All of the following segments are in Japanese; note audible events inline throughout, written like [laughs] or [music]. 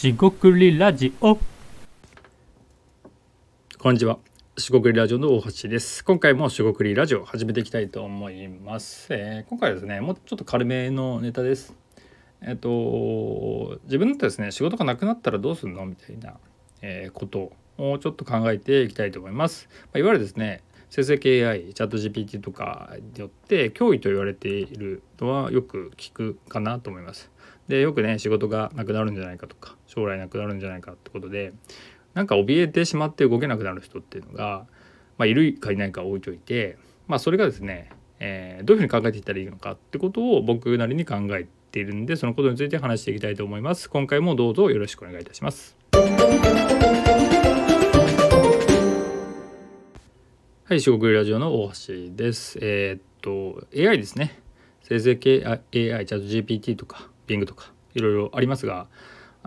しごくりラジオこんにちは。しごくりラジオの大橋です。今回もしごくりラジオ始めていきたいと思います。えー今回はですね、もうちょっと軽めのネタです。えっ、と自分だとですね、仕事がなくなったらどうするのみたいな、えーことをちょっと考えていきたいと思います。まあいわゆるですね、生成系 AI、チャット GPT とかによって脅威と言われているのはよく聞くかなと思います。で、よくね、仕事がなくなるんじゃないかとか、将来なくなるんじゃないかってことで、なんか怯えてしまって動けなくなる人っていうのが、まあ、いるかいないか置いといて、まあ、それがですね、えーどういうふうに考えていったらいいのかってことを僕なりに考えているんでそのことについて話していきたいと思います今回もどうぞよろしくお願いいたしますはい四国ラジオの大橋です。えーっと AI ですね。生成系 AI チャット GPT とか Bing とかいろいろありますが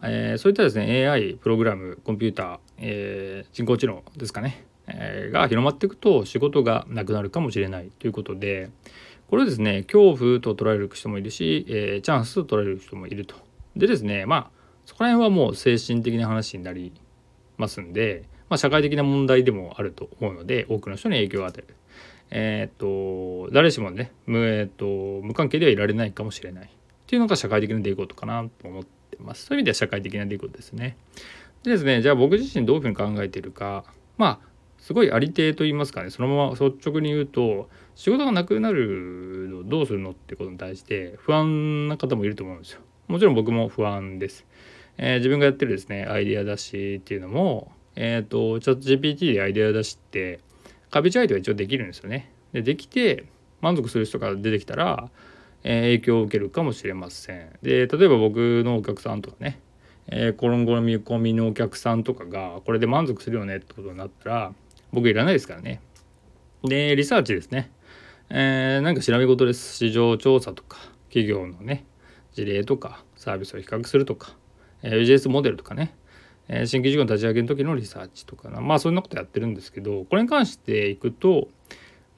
えーそういったですね AI プログラムコンピューター、えー人工知能ですかね、えーが広まっていくと仕事がなくなるかもしれないということでこれをですね恐怖と捉える人もいるし、えーチャンスと捉える人もいると。でですねまあそこら辺はもう精神的な話になりますんで、まあ、社会的な問題でもあると思うので多くの人に影響を与える。えーっと誰しもね無,、えーっと無関係ではいられないかもしれないっていうのが社会的な出来事かなと思ってます。そういう意味では社会的な出来事ですね。でですねじゃあ僕自身どういうふうに考えているかまあすごいありていと言いますかねそのまま率直に言うと仕事がなくなるのどうするのってことに対して不安な方もいると思うんですよ。もちろん僕も不安です。えー自分がやってるですねアイデア出しっていうのもえっ、とチャット GPT でアイデア出しって壁違いでは一応できるんですよね。でできて満足する人が出てきたら、えー影響を受けるかもしれません。で例えば僕のお客さんとかねえー、今後の見込みのお客さんとかがこれで満足するよねってことになったら僕いらないですからね。でリサーチですね。えーなんか調べ事です市場調査とか企業のね事例とかサービスを比較するとか、えー、UJS モデルとかね、え新規事業の立ち上げの時のリサーチとかなまあそんなことやってるんですけどこれに関していくと、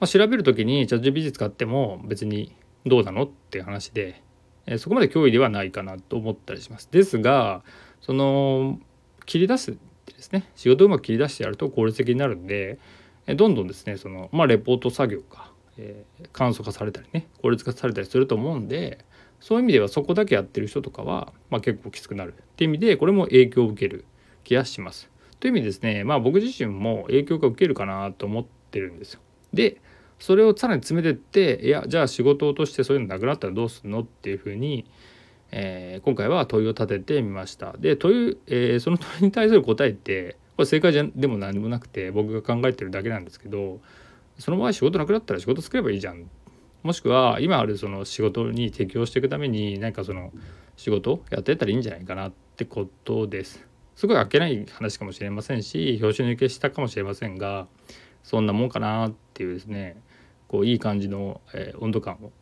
まあ、調べる時にチャット GPT 使っても別にどうなのっていう話で、えそこまで脅威ではないかなと思ったりします。ですがその切り出すってですね仕事をうまく切り出してやると効率的になるんでえどんどんですねそのまあレポート作業が、えー簡素化されたりね効率化されたりすると思うんでそういう意味ではそこだけやってる人とかは、まあ、結構きつくなるっていう意味でこれも影響を受ける気がします。という意味ですねまあ僕自身も影響が受けるかなと思ってるんですよ。でそれをさらに詰めてっていやじゃあ仕事としてそういうのなくなったらどうするのっていうふうに、えー今回は問いを立ててみました。で問い、えーその問いに対する答えってこれ正解じゃでも何もなくて僕が考えてるだけなんですけどその場合仕事なくなったら仕事作ればいいじゃんもしくは今あるその仕事に適応していくために何かその仕事やってたらいいんじゃないかなってことです。すごいあっけない話かもしれませんし表紙抜けしたかもしれませんがそんなもんかなっていうですねこういい感じの、えー温度感を、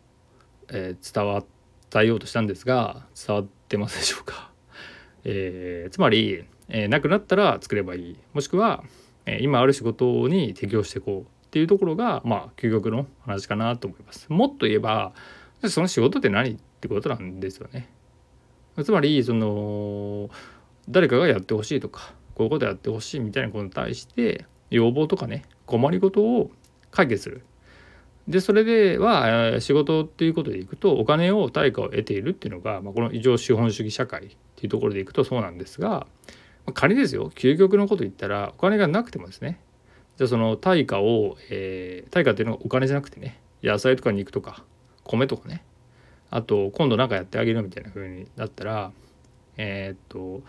えー伝わ伝えようとしたんですが伝わってますでしょうか。[laughs] えーつまり、えーなくなったら作ればいいもしくは、えー今ある仕事に適応していこうっていうところがまあ究極の話かなと思います。もっと言えばその仕事って何ってことなんですよね。つまりその誰かがやってほしいとかこういうことやってほしいみたいなことに対して要望とかね困りごとを解決する。でそれでは仕事っていうことでいくとお金を対価を得ているっていうのが、まあ、この異常資本主義社会っていうところでいくとそうなんですが、まあ仮ですよ。究極のこと言ったらお金がなくてもですね。じゃあその対価を、えー対価っていうのはお金じゃなくてね。野菜とか肉とか米とかね。あと今度何かやってあげるみたいな風になったらえっと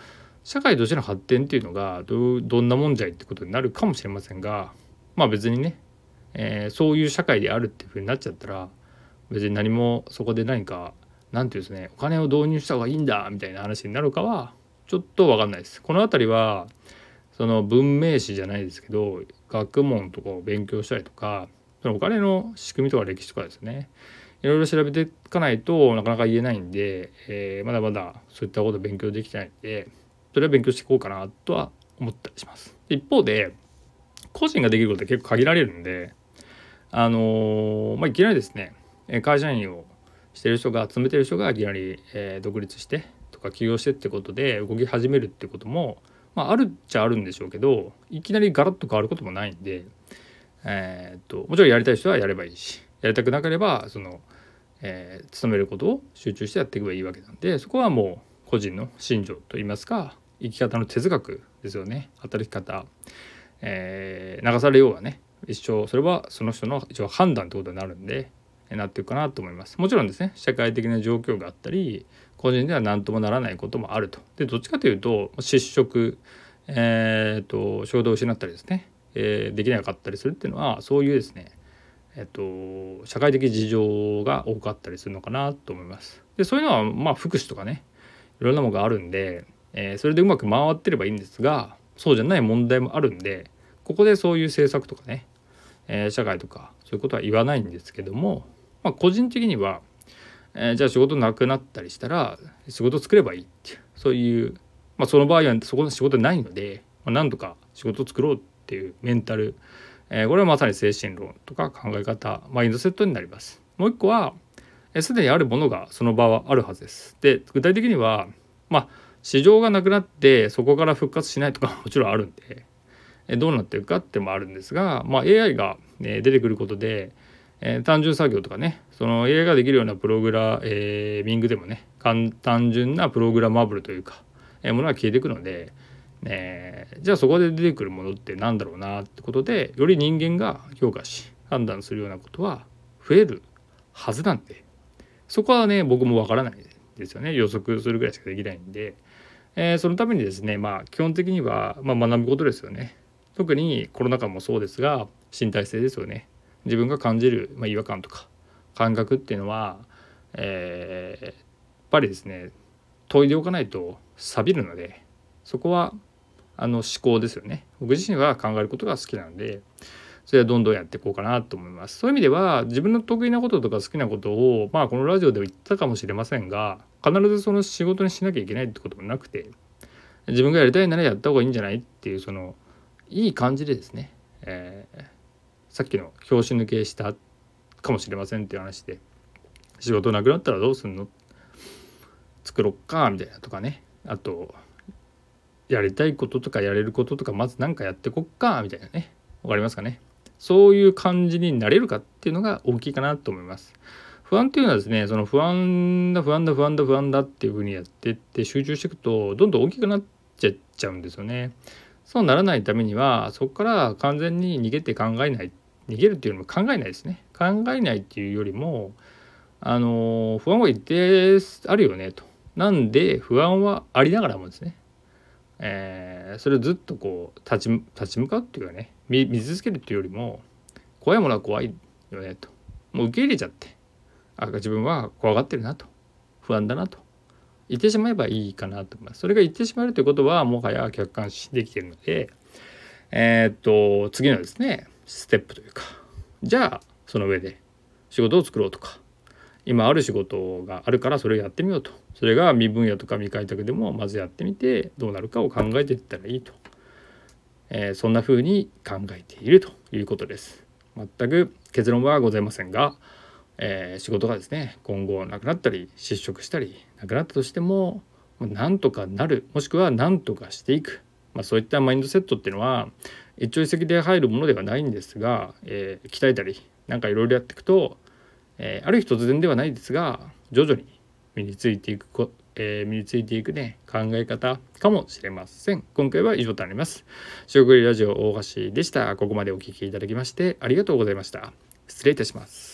社会としての発展っていうのがどどんなもんじゃいってことになるかもしれませんがまあ別にね、えーそういう社会であるっていう風になっちゃったら別に何もそこで何かなんていうんですねお金を導入した方がいいんだみたいな話になるかはちょっと分かんないです。この辺りはその文明史じゃないですけど学問とかを勉強したりとかそのお金の仕組みとか歴史とかですねいろいろ調べていかないとなかなか言えないんで、えーまだまだそういったこと勉強できてないんでそれは勉強していこうかなとは思ったりします。一方で個人ができることって結構限られるんであのーまあいきなりですね会社員をしてる人が集めてる人がいきなり、え独立してとか起業してってことで動き始めるってことも、まあ、あるっちゃあるんでしょうけどいきなりガラッと変わることもないんで、えー、っともちろんやりたい人はやればいいしやりたくなければその、えー、勤めることを集中してやっていけばいいわけなんでそこはもう個人の信条といいますか生き方の哲学ですよね。働き方、えー、流されようがね一生それはその人の一応判断ってことになるんでなっていくかなと思います。もちろんですね社会的な状況があったり個人では何ともならないこともあると。でどっちかというと失職えーと、仕事を失ったりですね、えー、できなかったりするっていうのはそういうですねえっと、社会的事情が多かったりするのかなと思います。でそういうのはまあ福祉とかねいろんなものがあるんで、えー、それでうまく回ってればいいんですがそうじゃない問題もあるんでここでそういう政策とかね、えー、社会とかそういうことは言わないんですけども、まあ、個人的には、えー、じゃあ仕事なくなったりしたら仕事作ればいいっていうそういう、まあ、その場合はそこの仕事ないので、まあ、なんとか仕事作ろうっていうメンタルえ、これはまさに精神論とか考え方マインドセットになります。もう一個はすで、にあるものがその場はあるはずです。で具体的にはまあ市場がなくなってそこから復活しないとか [laughs] もちろんあるんで、え、どうなっていくかってもあるんですが、まあ、AI が、出てくることで、え、単純作業とかねその AI ができるようなプログラミングでもね単純なプログラマブルというか、え、ものが消えていくので、えー、じゃあそこで出てくるものって何だろうなってことでより人間が評価し判断するようなことは増えるはずなんでそこはね僕もわからないですよね。予測するぐらいしかできないんで、えー、そのためにですねまあ基本的には、まあ、学ぶことですよね。特にコロナ禍もそうですが身体性ですよね。自分が感じる、まあ、違和感とか感覚っていうのは、えー、やっぱりですね研いでおかないと錆びるのでそこはあの思考ですよね。僕自身は考えることが好きなんでそれはどんどんやっていこうかなと思います。そういう意味では自分の得意なこととか好きなことをまあこのラジオでは言ったかもしれませんが必ずその仕事にしなきゃいけないってこともなくて自分がやりたいならやった方がいいんじゃないっていうそのいい感じでですね、えー、さっきの拍子抜けしたかもしれませんっていう話で仕事なくなったらどうすんの？作ろっかみたいなとかね。あとやりたいこととかやれることとかまず何かやってこっかみたいなね。分かりますかね？そういう感じになれるかっていうのが大きいかなと思います。不安っていうのはですねその不安だ不安だ不安だ不安だっていうふうにやってって集中していくとどんどん大きくなっちゃっちゃうんですよね。そうならないためにはそこから完全に逃げて考えない逃げるっていうのも考えないですね。考えないっていうよりもあの不安は一定あるよねと。なんで不安はありながらもですねえー、それをずっとこう立ち立ち向かうっていうかね見見続けるっていうよりも怖いものは怖いよねと。もう受け入れちゃって。あ自分は怖がってるなと。不安だなと。言ってしまえばいいかなと思います。それが言ってしまえるということはもはや客観視できてるのでえー、っと次のですねステップというかじゃあその上で仕事を作ろうとか今ある仕事があるからそれをやってみようと。それが未分野とか未開拓でもまずやってみてどうなるかを考えていったらいいと、えー、そんな風に考えているということです。全く結論はございませんが、えー、仕事がですね今後なくなったり失職したりなくなったとしてもなんとかなるもしくは何とかしていく、まあ、そういったマインドセットっていうのは一朝一夕で入るものではないんですが、えー、鍛えたりなんかいろいろやっていくとえー、ある日突然ではないですが徐々に身についていくこ、えー、身についていくね考え方かもしれません。今回は以上となります。食リラジオ大橋でした。ここまでお聴きいただきましてありがとうございました。失礼いたします。